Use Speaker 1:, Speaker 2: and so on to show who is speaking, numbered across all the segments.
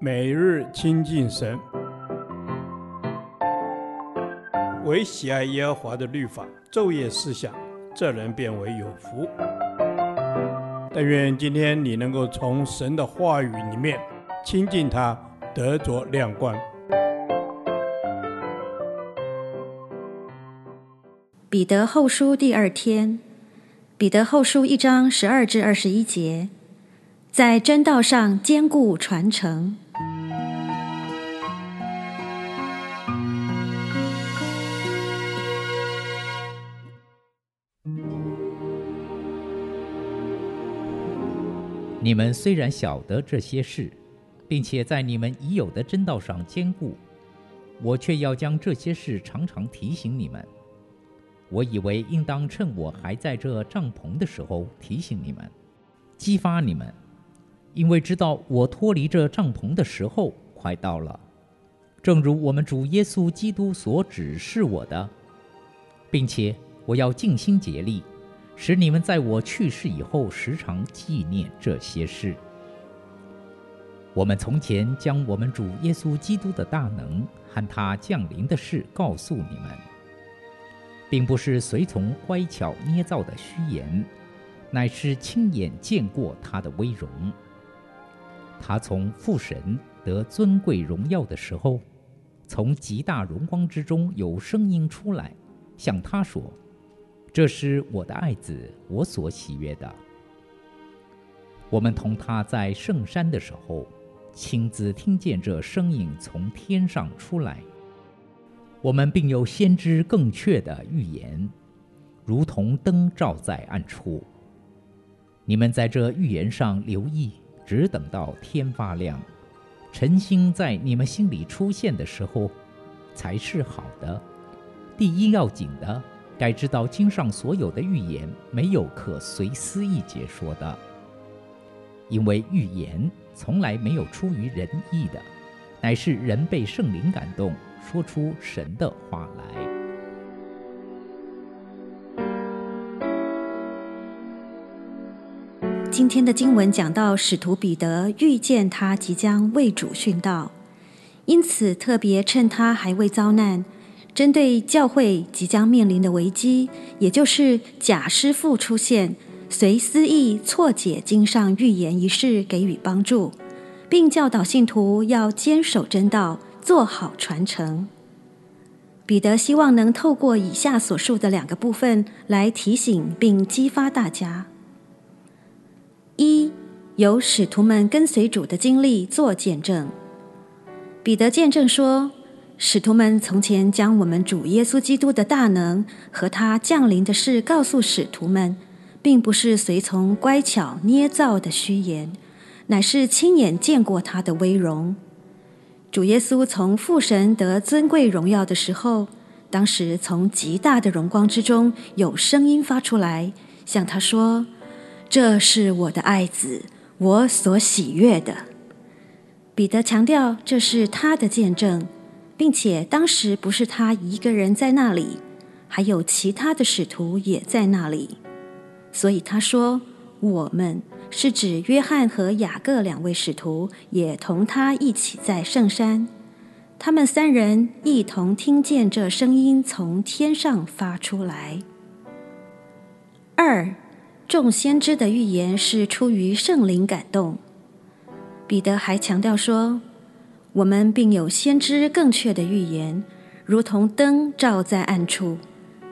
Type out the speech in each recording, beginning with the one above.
Speaker 1: 每日亲近神，唯喜爱耶和华的律法，昼夜思想，这人便为有福。但愿今天你能够从神的话语里面亲近他，得着亮光。
Speaker 2: 彼得后书第二天，彼得后书一章十二至二十一节，在真道上坚固传承。
Speaker 3: 你们虽然晓得这些事，并且在你们已有的真道上坚固，我却要将这些事常常提醒你们。我以为应当趁我还在这帐篷的时候提醒你们，激发你们，因为知道我脱离这帐篷的时候快到了。正如我们主耶稣基督所指示我的，并且我要尽心竭力。使你们在我去世以后时常纪念这些事。我们从前将我们主耶稣基督的大能和他降临的事告诉你们，并不是随从乖巧捏造的虚言，乃是亲眼见过他的威荣。他从父神得尊贵荣耀的时候，从极大荣光之中有声音出来，向他说。这是我的爱子，我所喜悦的。我们同他在圣山的时候，亲自听见这声音从天上出来。我们并有先知更确的预言，如同灯照在暗处。你们在这预言上留意，只等到天发亮，晨星在你们心里出现的时候，才是好的。第一要紧的。该知道经上所有的预言没有可随私意解说的，因为预言从来没有出于人意的，乃是人被圣灵感动，说出神的话来。
Speaker 2: 今天的经文讲到使徒彼得预见他即将为主殉道，因此特别趁他还未遭难。针对教会即将面临的危机，也就是假师傅出现、随私意错解经上预言一事，给予帮助，并教导信徒要坚守真道，做好传承。彼得希望能透过以下所述的两个部分来提醒并激发大家：一、有使徒们跟随主的经历做见证。彼得见证说。使徒们从前将我们主耶稣基督的大能和他降临的事告诉使徒们，并不是随从乖巧捏造的虚言，乃是亲眼见过他的威荣。主耶稣从父神得尊贵荣耀的时候，当时从极大的荣光之中有声音发出来，向他说：“这是我的爱子，我所喜悦的。”彼得强调这是他的见证。并且当时不是他一个人在那里，还有其他的使徒也在那里，所以他说：“我们是指约翰和雅各两位使徒，也同他一起在圣山。他们三人一同听见这声音从天上发出来。”二，众先知的预言是出于圣灵感动。彼得还强调说。我们并有先知更确的预言，如同灯照在暗处。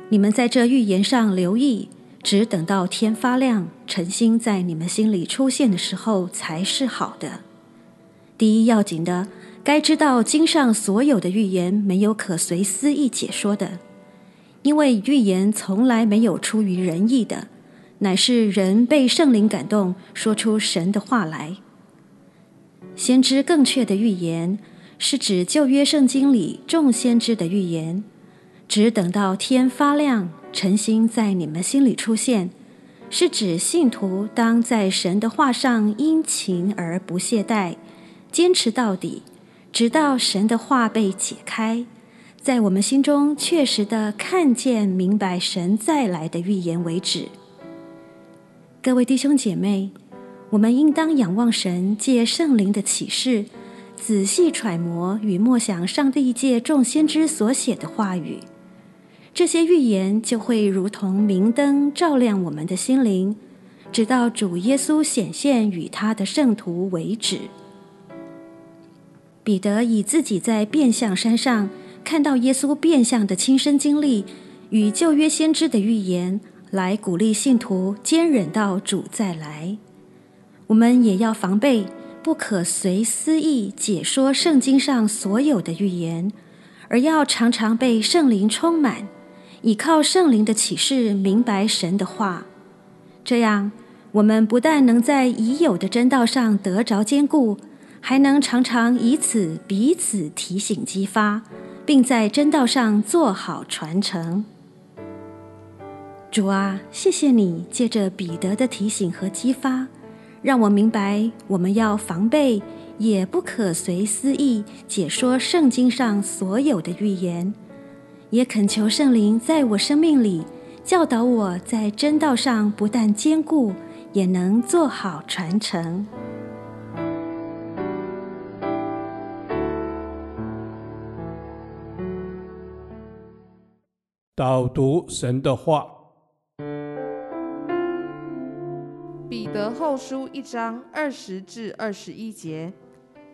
Speaker 2: 你们在这预言上留意，只等到天发亮，晨星在你们心里出现的时候，才是好的。第一要紧的，该知道经上所有的预言没有可随私意解说的，因为预言从来没有出于人意的，乃是人被圣灵感动，说出神的话来。先知更确的预言，是指旧约圣经里众先知的预言。只等到天发亮，晨星在你们心里出现，是指信徒当在神的话上殷勤而不懈怠，坚持到底，直到神的话被解开，在我们心中确实的看见明白神再来的预言为止。各位弟兄姐妹。我们应当仰望神借圣灵的启示，仔细揣摩与默想上帝借众先知所写的话语，这些预言就会如同明灯照亮我们的心灵，直到主耶稣显现与他的圣徒为止。彼得以自己在变相山上看到耶稣变相的亲身经历与旧约先知的预言，来鼓励信徒坚忍到主再来。我们也要防备，不可随私意解说圣经上所有的预言，而要常常被圣灵充满，倚靠圣灵的启示明白神的话。这样，我们不但能在已有的真道上得着坚固，还能常常以此彼此提醒激发，并在真道上做好传承。主啊，谢谢你借着彼得的提醒和激发，让我明白我们要防备，也不可随私意解说圣经上所有的预言。也恳求圣灵在我生命里教导我在真道上不但坚固，也能做好传承。
Speaker 1: 导读神的
Speaker 4: 话。得后书一章二十至二十一节，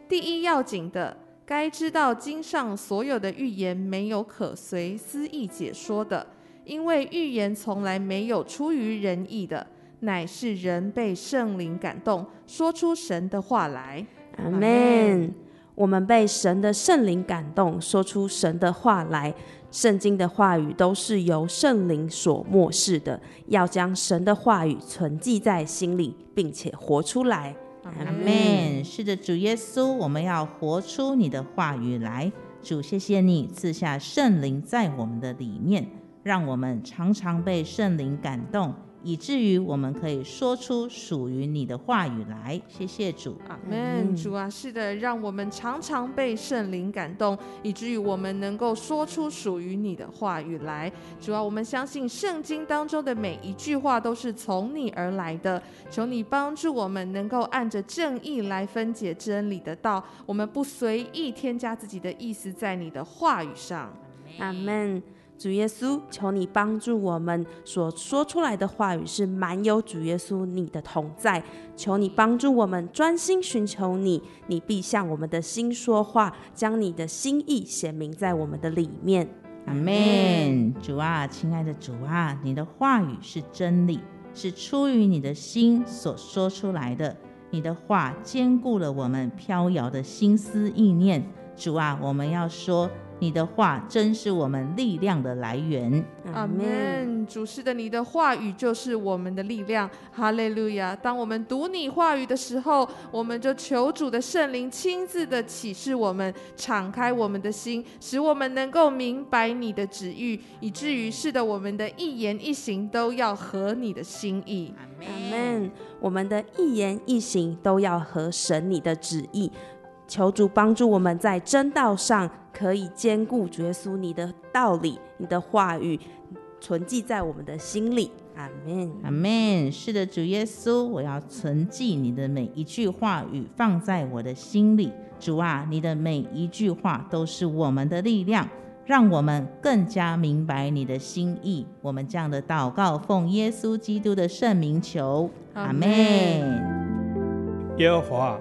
Speaker 4: 第一要紧的，该知道经上所有的预言没有可随私意解说的，因为预言从来没有出于人意的，乃是人被圣灵感动，说出神的话来。
Speaker 5: 阿门。我们被神的圣灵感动，说出神的话来。圣经的话语都是由圣灵所漠视的，要将神的话语存记在心里，并且活出来。
Speaker 6: 阿门。是的，主耶稣，我们要活出你的话语来。主，谢谢你赐下圣灵在我们的里面，让我们常常被圣灵感动。以至于我们可以说出属于你的话语来，谢谢主，
Speaker 4: 阿门。主啊，是的，让我们常常被圣灵感动，以至于我们能够说出属于你的话语来。主啊，我们相信圣经当中的每一句话都是从你而来的，求你帮助我们能够按着正义来分解真理的道，我们不随意添加自己的意思在你的话语上，
Speaker 5: 阿门。主耶稣，求你帮助我们所说出来的话语是满有主耶稣你的同在。求你帮助我们专心寻求你，你必向我们的心说话，将你的心意显明在我们的里面。
Speaker 6: 阿门。主啊，亲爱的主啊，你的话语是真理，是出于你的心所说出来的。你的话坚固了我们飘摇的心思意念。主啊，我们要说。你的话真是我们力量的来源。
Speaker 4: 阿门。主是的，你的话语就是我们的力量。哈利路亚。当我们读你话语的时候，我们就求主的圣灵亲自的启示我们，敞开我们的心，使我们能够明白你的旨意，以至于是的，我们的一言一行都要合你的心意。
Speaker 5: 阿门。我们的一言一行都要合神你的旨意。求主帮助我们在真道上可以兼顾主耶稣你的道理，你的话语存记在我们的心里。阿门，
Speaker 6: 阿门。是的，主耶稣，我要存记你的每一句话语，放在我的心里。主啊，你的每一句话都是我们的力量，让我们更加明白你的心意。我们这样的祷告，奉耶稣基督的圣名求。阿门。
Speaker 1: 耶和华。